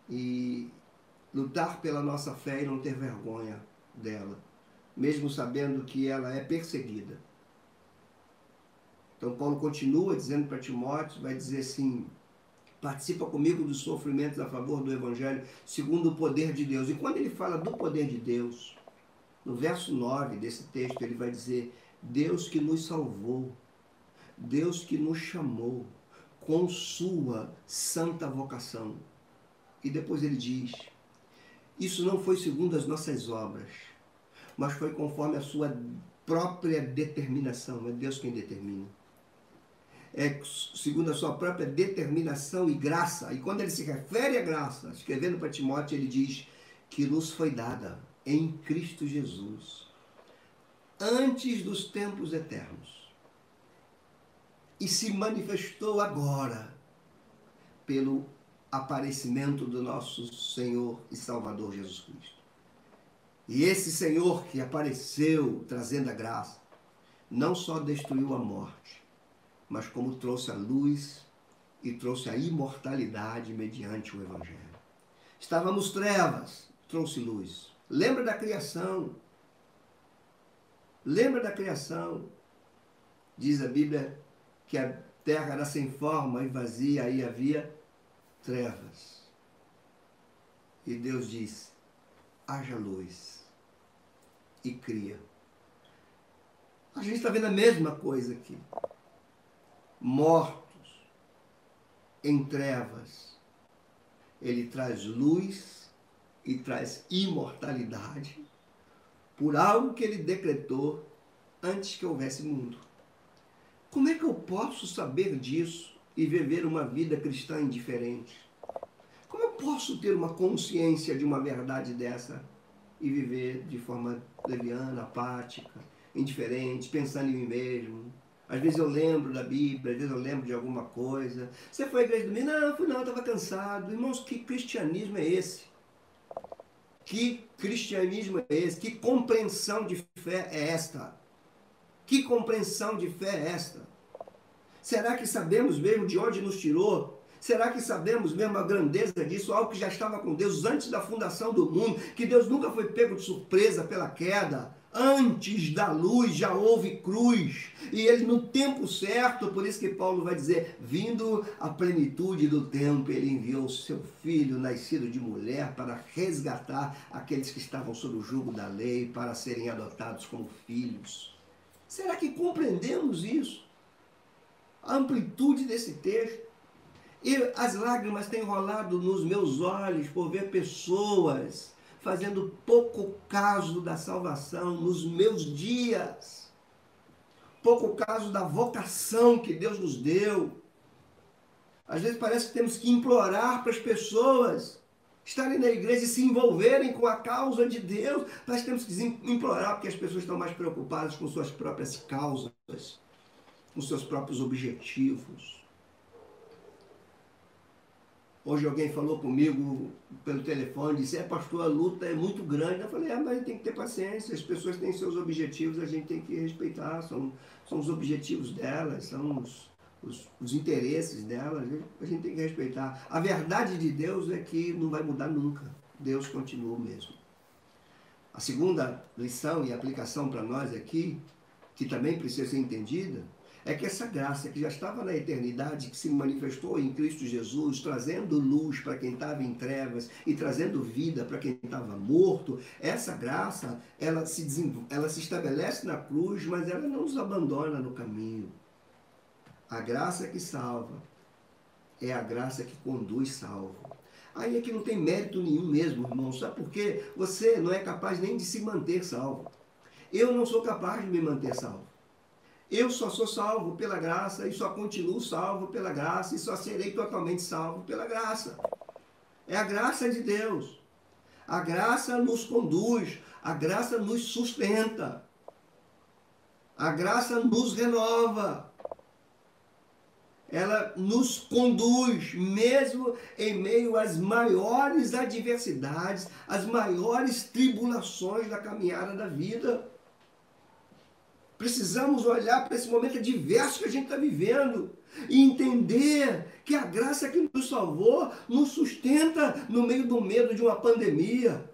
Speaker 1: e lutar pela nossa fé e não ter vergonha dela, mesmo sabendo que ela é perseguida. Então Paulo continua dizendo para Timóteo, vai dizer assim, participa comigo dos sofrimentos a favor do evangelho, segundo o poder de Deus. E quando ele fala do poder de Deus, no verso 9 desse texto, ele vai dizer: Deus que nos salvou, Deus que nos chamou com sua santa vocação. E depois ele diz: Isso não foi segundo as nossas obras, mas foi conforme a sua própria determinação. É Deus quem determina. É segundo a sua própria determinação e graça. E quando ele se refere à graça, escrevendo para Timóteo, ele diz que nos foi dada em Cristo Jesus antes dos tempos eternos e se manifestou agora pelo aparecimento do nosso Senhor e Salvador Jesus Cristo. E esse Senhor que apareceu trazendo a graça, não só destruiu a morte, mas como trouxe a luz e trouxe a imortalidade mediante o Evangelho. Estávamos trevas, trouxe luz. Lembra da criação. Lembra da criação. Diz a Bíblia que a terra era sem forma e vazia, aí havia trevas. E Deus diz: haja luz. E cria. A gente está vendo a mesma coisa aqui. Mortos em trevas. Ele traz luz e traz imortalidade por algo que ele decretou antes que houvesse mundo. Como é que eu posso saber disso e viver uma vida cristã indiferente? Como eu posso ter uma consciência de uma verdade dessa e viver de forma leviana, apática, indiferente, pensando em mim mesmo? Às vezes eu lembro da Bíblia, às vezes eu lembro de alguma coisa. Você foi à igreja domingo? Não, fui não, estava cansado. Irmãos, que cristianismo é esse? Que cristianismo é esse? Que compreensão de fé é esta? Que compreensão de fé é esta? Será que sabemos mesmo de onde nos tirou? Será que sabemos mesmo a grandeza disso? Algo que já estava com Deus antes da fundação do mundo, que Deus nunca foi pego de surpresa pela queda. Antes da luz já houve cruz. E ele, no tempo certo, por isso que Paulo vai dizer: vindo a plenitude do tempo, ele enviou o seu filho, nascido de mulher, para resgatar aqueles que estavam sob o jugo da lei, para serem adotados como filhos. Será que compreendemos isso? A amplitude desse texto. E as lágrimas têm rolado nos meus olhos por ver pessoas fazendo pouco caso da salvação nos meus dias. Pouco caso da vocação que Deus nos deu. Às vezes parece que temos que implorar para as pessoas estarem na igreja e se envolverem com a causa de Deus. Nós temos que implorar porque as pessoas estão mais preocupadas com suas próprias causas, com seus próprios objetivos. Hoje alguém falou comigo pelo telefone, disse, é pastor, a luta é muito grande. Eu falei, é, mas tem que ter paciência, as pessoas têm seus objetivos, a gente tem que respeitar, são, são os objetivos delas, são os, os, os, interesses dela, a gente tem que respeitar. A verdade de Deus é que não vai mudar nunca. Deus continua o mesmo. A segunda lição e aplicação para nós aqui, que também precisa ser entendida, é que essa graça que já estava na eternidade, que se manifestou em Cristo Jesus, trazendo luz para quem estava em trevas e trazendo vida para quem estava morto, essa graça, ela se, ela se estabelece na cruz, mas ela não nos abandona no caminho. A graça que salva é a graça que conduz salvo. Aí é que não tem mérito nenhum mesmo, irmão. Sabe por quê? Você não é capaz nem de se manter salvo. Eu não sou capaz de me manter salvo. Eu só sou salvo pela graça e só continuo salvo pela graça e só serei totalmente salvo pela graça. É a graça de Deus. A graça nos conduz, a graça nos sustenta. A graça nos renova ela nos conduz, mesmo em meio às maiores adversidades, às maiores tribulações da caminhada da vida. Precisamos olhar para esse momento adverso que a gente está vivendo e entender que a graça que nos salvou nos sustenta no meio do medo de uma pandemia,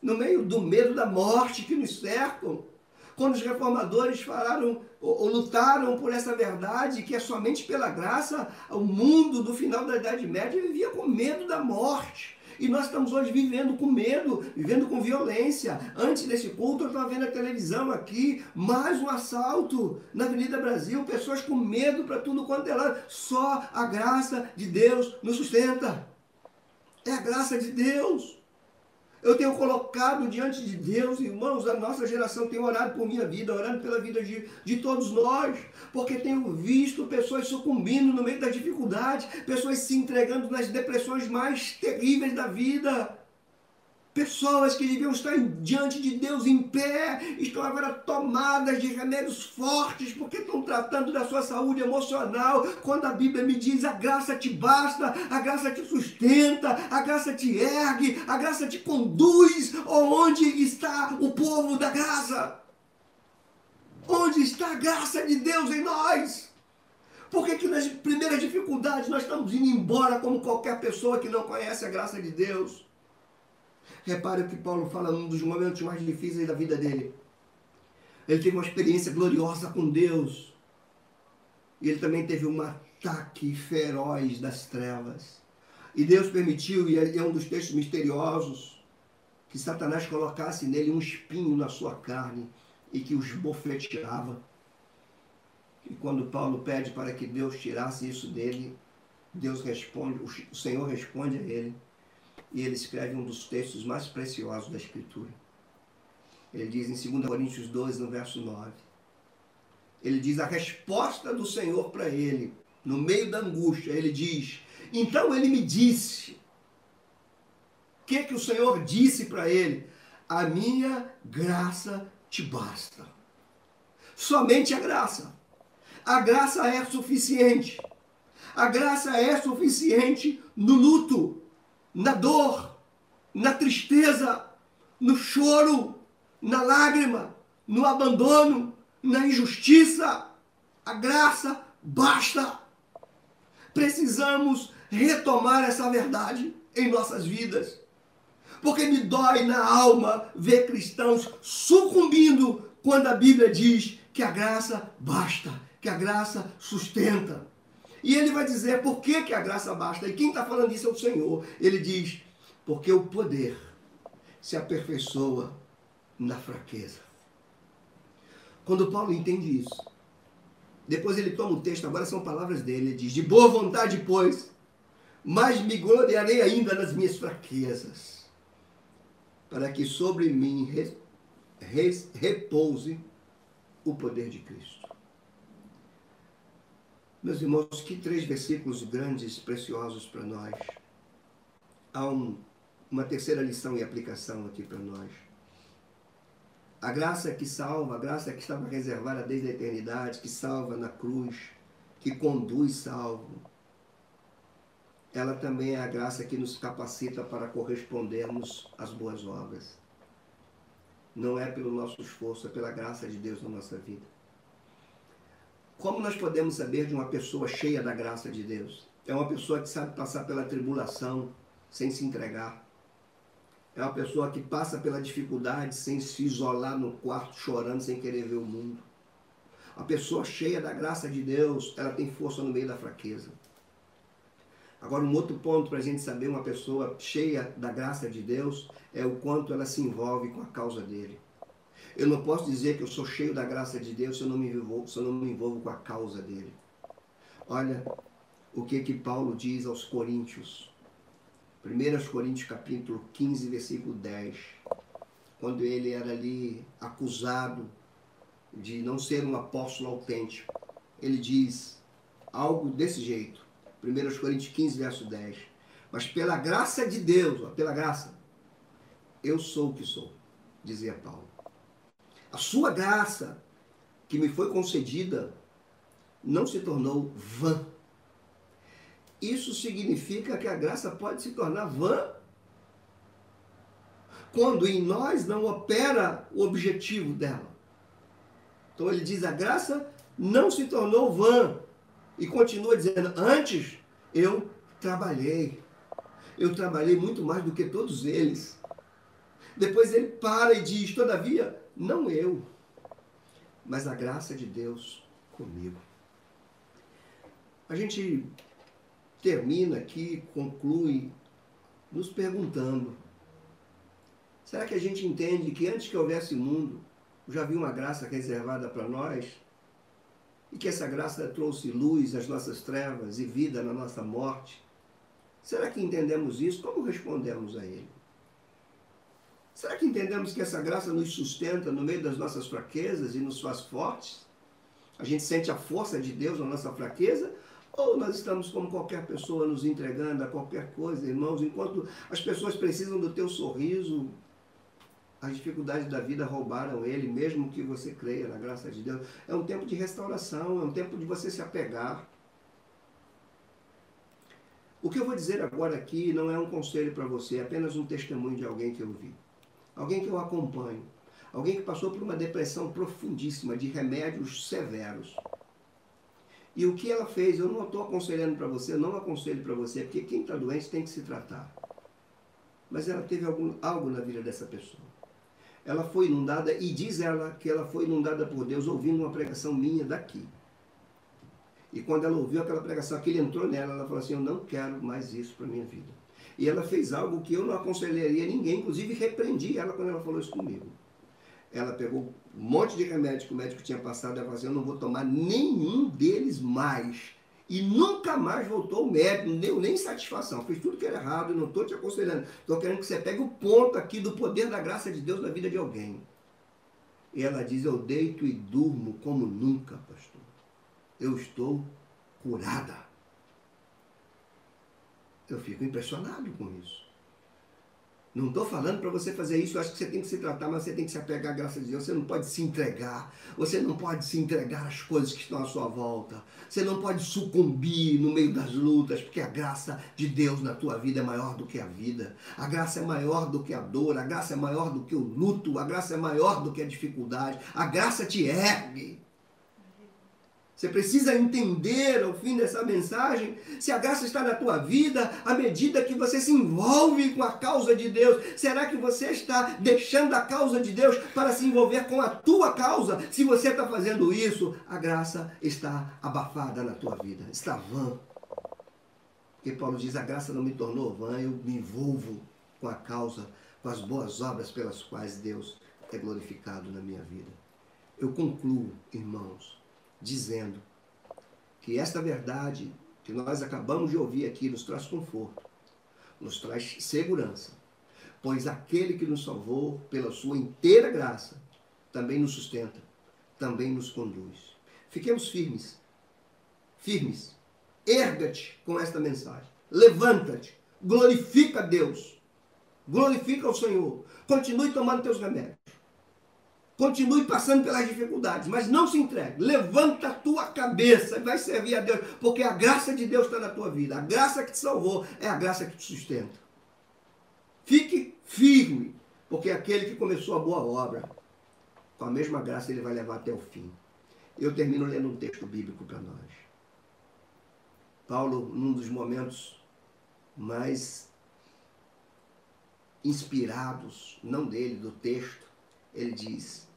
Speaker 1: no meio do medo da morte que nos cercam quando os reformadores falaram ou, ou lutaram por essa verdade, que é somente pela graça, o mundo do final da Idade Média vivia com medo da morte. E nós estamos hoje vivendo com medo, vivendo com violência. Antes desse culto, eu estava vendo a televisão aqui, mais um assalto na Avenida Brasil, pessoas com medo para tudo quanto é lá. Só a graça de Deus nos sustenta. É a graça de Deus. Eu tenho colocado diante de Deus, irmãos, a nossa geração tem orado por minha vida, orando pela vida de, de todos nós, porque tenho visto pessoas sucumbindo no meio da dificuldade, pessoas se entregando nas depressões mais terríveis da vida. Pessoas que deviam estar diante de Deus em pé, estão agora tomadas de remédios fortes, porque estão tratando da sua saúde emocional. Quando a Bíblia me diz a graça te basta, a graça te sustenta, a graça te ergue, a graça te conduz. Onde está o povo da graça? Onde está a graça de Deus em nós? Por que, que nas primeiras dificuldades nós estamos indo embora como qualquer pessoa que não conhece a graça de Deus? Repare o que Paulo fala num dos momentos mais difíceis da vida dele. Ele teve uma experiência gloriosa com Deus. E ele também teve um ataque feroz das trevas. E Deus permitiu, e é um dos textos misteriosos, que Satanás colocasse nele um espinho na sua carne e que os bofeteava. E quando Paulo pede para que Deus tirasse isso dele, Deus responde, o Senhor responde a ele e ele escreve um dos textos mais preciosos da Escritura. Ele diz em 2 Coríntios 12, no verso 9. Ele diz a resposta do Senhor para ele, no meio da angústia. Ele diz: Então ele me disse. O que, que o Senhor disse para ele? A minha graça te basta. Somente a graça. A graça é suficiente. A graça é suficiente no luto, na dor, na tristeza, no choro, na lágrima, no abandono, na injustiça. A graça basta. Precisamos retomar essa verdade em nossas vidas. Porque me dói na alma ver cristãos sucumbindo quando a Bíblia diz que a graça basta, que a graça sustenta. E ele vai dizer por que, que a graça basta. E quem está falando isso é o Senhor. Ele diz, porque o poder se aperfeiçoa na fraqueza. Quando Paulo entende isso, depois ele toma o texto, agora são palavras dele, ele diz, de boa vontade, pois, mas me gloriarei ainda nas minhas fraquezas, para que sobre mim re, re, repouse o poder de Cristo. Meus irmãos, que três versículos grandes, preciosos para nós. Há um, uma terceira lição e aplicação aqui para nós. A graça que salva, a graça que estava reservada desde a eternidade, que salva na cruz, que conduz salvo. Ela também é a graça que nos capacita para correspondermos às boas obras. Não é pelo nosso esforço, é pela graça de Deus na nossa vida. Como nós podemos saber de uma pessoa cheia da graça de Deus? É uma pessoa que sabe passar pela tribulação sem se entregar é uma pessoa que passa pela dificuldade sem se isolar no quarto chorando, sem querer ver o mundo. A pessoa cheia da graça de Deus, ela tem força no meio da fraqueza. Agora, um outro ponto para a gente saber uma pessoa cheia da graça de Deus é o quanto ela se envolve com a causa dele. Eu não posso dizer que eu sou cheio da graça de Deus se eu não me envolvo, se eu não me envolvo com a causa dele. Olha o que que Paulo diz aos Coríntios. 1 Coríntios capítulo 15, versículo 10, quando ele era ali acusado de não ser um apóstolo autêntico, ele diz algo desse jeito. 1 Coríntios 15, verso 10. Mas pela graça de Deus, pela graça, eu sou o que sou, dizia Paulo. A sua graça que me foi concedida não se tornou vã isso significa que a graça pode se tornar vã quando em nós não opera o objetivo dela. Então ele diz: a graça não se tornou vã. E continua dizendo: antes eu trabalhei. Eu trabalhei muito mais do que todos eles. Depois ele para e diz: todavia, não eu, mas a graça de Deus comigo. A gente termina aqui, conclui, nos perguntando: será que a gente entende que antes que houvesse mundo, já havia uma graça reservada para nós? E que essa graça trouxe luz às nossas trevas e vida na nossa morte? Será que entendemos isso? Como respondemos a ele? Será que entendemos que essa graça nos sustenta no meio das nossas fraquezas e nos faz fortes? A gente sente a força de Deus na nossa fraqueza? Ou nós estamos como qualquer pessoa nos entregando a qualquer coisa, irmãos, enquanto as pessoas precisam do teu sorriso, as dificuldades da vida roubaram ele, mesmo que você creia na graça de Deus. É um tempo de restauração, é um tempo de você se apegar. O que eu vou dizer agora aqui não é um conselho para você, é apenas um testemunho de alguém que eu vi. Alguém que eu acompanho. Alguém que passou por uma depressão profundíssima, de remédios severos. E o que ela fez, eu não estou aconselhando para você, não aconselho para você, porque quem está doente tem que se tratar. Mas ela teve algum, algo na vida dessa pessoa. Ela foi inundada, e diz ela que ela foi inundada por Deus ouvindo uma pregação minha daqui. E quando ela ouviu aquela pregação, aquele entrou nela, ela falou assim: Eu não quero mais isso para minha vida. E ela fez algo que eu não aconselharia ninguém, inclusive repreendi ela quando ela falou isso comigo. Ela pegou um monte de remédio que o médico tinha passado, ela falou assim, eu não vou tomar nenhum deles mais. E nunca mais voltou o médico, não deu nem satisfação. Fez tudo que era errado, não estou te aconselhando. Estou querendo que você pegue o ponto aqui do poder da graça de Deus na vida de alguém. E ela diz: Eu deito e durmo como nunca, pastor. Eu estou curada. Eu fico impressionado com isso. Não estou falando para você fazer isso, eu acho que você tem que se tratar, mas você tem que se apegar à graça de Deus. Você não pode se entregar. Você não pode se entregar às coisas que estão à sua volta. Você não pode sucumbir no meio das lutas, porque a graça de Deus na tua vida é maior do que a vida. A graça é maior do que a dor, a graça é maior do que o luto, a graça é maior do que a dificuldade. A graça te ergue. Você precisa entender ao fim dessa mensagem se a graça está na tua vida à medida que você se envolve com a causa de Deus. Será que você está deixando a causa de Deus para se envolver com a tua causa? Se você está fazendo isso, a graça está abafada na tua vida, está vã. Porque Paulo diz: a graça não me tornou vã, eu me envolvo com a causa, com as boas obras pelas quais Deus é glorificado na minha vida. Eu concluo, irmãos dizendo que esta verdade que nós acabamos de ouvir aqui nos traz conforto, nos traz segurança, pois aquele que nos salvou pela sua inteira graça também nos sustenta, também nos conduz. Fiquemos firmes, firmes. Erga-te com esta mensagem. Levanta-te, glorifica Deus, glorifica o Senhor. Continue tomando teus remédios. Continue passando pelas dificuldades, mas não se entregue. Levanta a tua cabeça e vai servir a Deus, porque a graça de Deus está na tua vida. A graça que te salvou é a graça que te sustenta. Fique firme, porque aquele que começou a boa obra, com a mesma graça ele vai levar até o fim. Eu termino lendo um texto bíblico para nós. Paulo, num dos momentos mais inspirados, não dele, do texto, ele diz: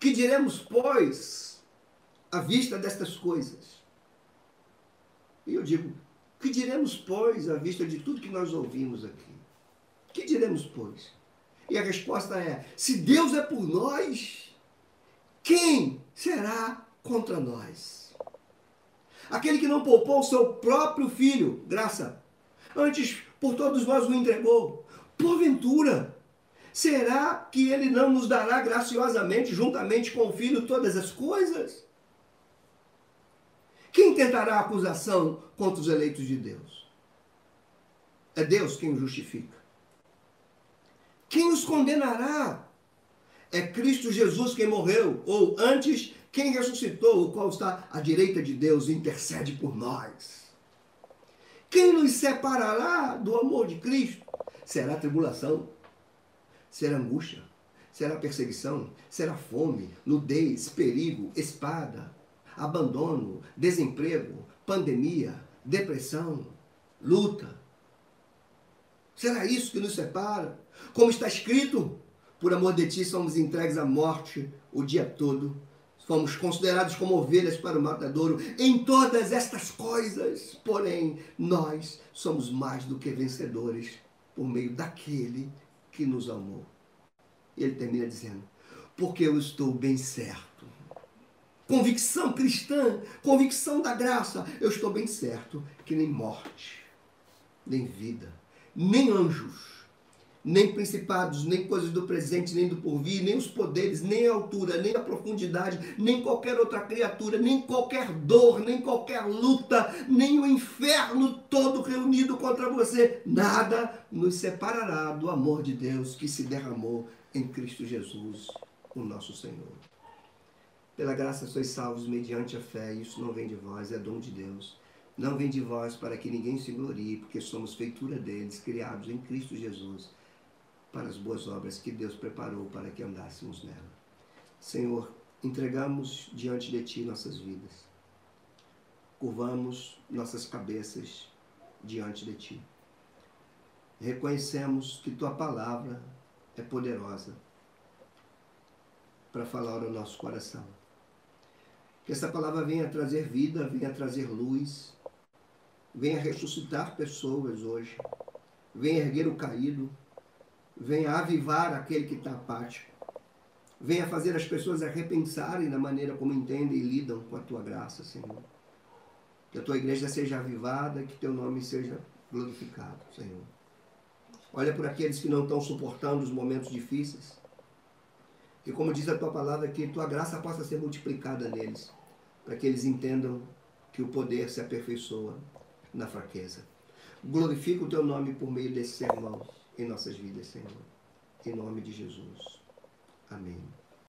Speaker 1: que diremos, pois, à vista destas coisas? E eu digo, que diremos, pois, à vista de tudo que nós ouvimos aqui? Que diremos, pois? E a resposta é: se Deus é por nós, quem será contra nós? Aquele que não poupou o seu próprio filho, graça, antes por todos nós o entregou. Porventura, Será que ele não nos dará graciosamente, juntamente com o Filho, todas as coisas? Quem tentará acusação contra os eleitos de Deus? É Deus quem os justifica. Quem os condenará? É Cristo Jesus quem morreu, ou antes, quem ressuscitou, o qual está à direita de Deus e intercede por nós. Quem nos separará do amor de Cristo? Será tribulação, será angústia, será perseguição, será fome, nudez, perigo, espada, abandono, desemprego, pandemia, depressão, luta. Será isso que nos separa? Como está escrito, por amor de ti somos entregues à morte o dia todo. Fomos considerados como ovelhas para o matadouro. Em todas estas coisas, porém, nós somos mais do que vencedores por meio daquele que nos amou. E ele termina dizendo: Porque eu estou bem certo. Convicção cristã, convicção da graça. Eu estou bem certo que nem morte, nem vida, nem anjos, nem principados, nem coisas do presente, nem do porvir, nem os poderes, nem a altura, nem a profundidade, nem qualquer outra criatura, nem qualquer dor, nem qualquer luta, nem o inferno todo reunido contra você, nada nos separará do amor de Deus que se derramou em Cristo Jesus, o nosso Senhor. Pela graça sois salvos mediante a fé, isso não vem de vós, é dom de Deus. Não vem de vós para que ninguém se glorie, porque somos feitura deles, criados em Cristo Jesus para as boas obras que Deus preparou para que andássemos nela. Senhor, entregamos diante de Ti nossas vidas. Curvamos nossas cabeças diante de Ti. Reconhecemos que Tua palavra é poderosa para falar ao nosso coração. Que essa palavra venha trazer vida, venha trazer luz, venha ressuscitar pessoas hoje, venha erguer o caído, venha avivar aquele que está apático. Venha fazer as pessoas repensarem na maneira como entendem e lidam com a tua graça, Senhor. Que a tua igreja seja avivada, que teu nome seja glorificado, Senhor. Olha por aqueles que não estão suportando os momentos difíceis. E como diz a tua palavra, que tua graça possa ser multiplicada neles, para que eles entendam que o poder se aperfeiçoa na fraqueza. Glorifica o teu nome por meio desse sermão em nossas vidas, Senhor. Em nome de Jesus. Amém.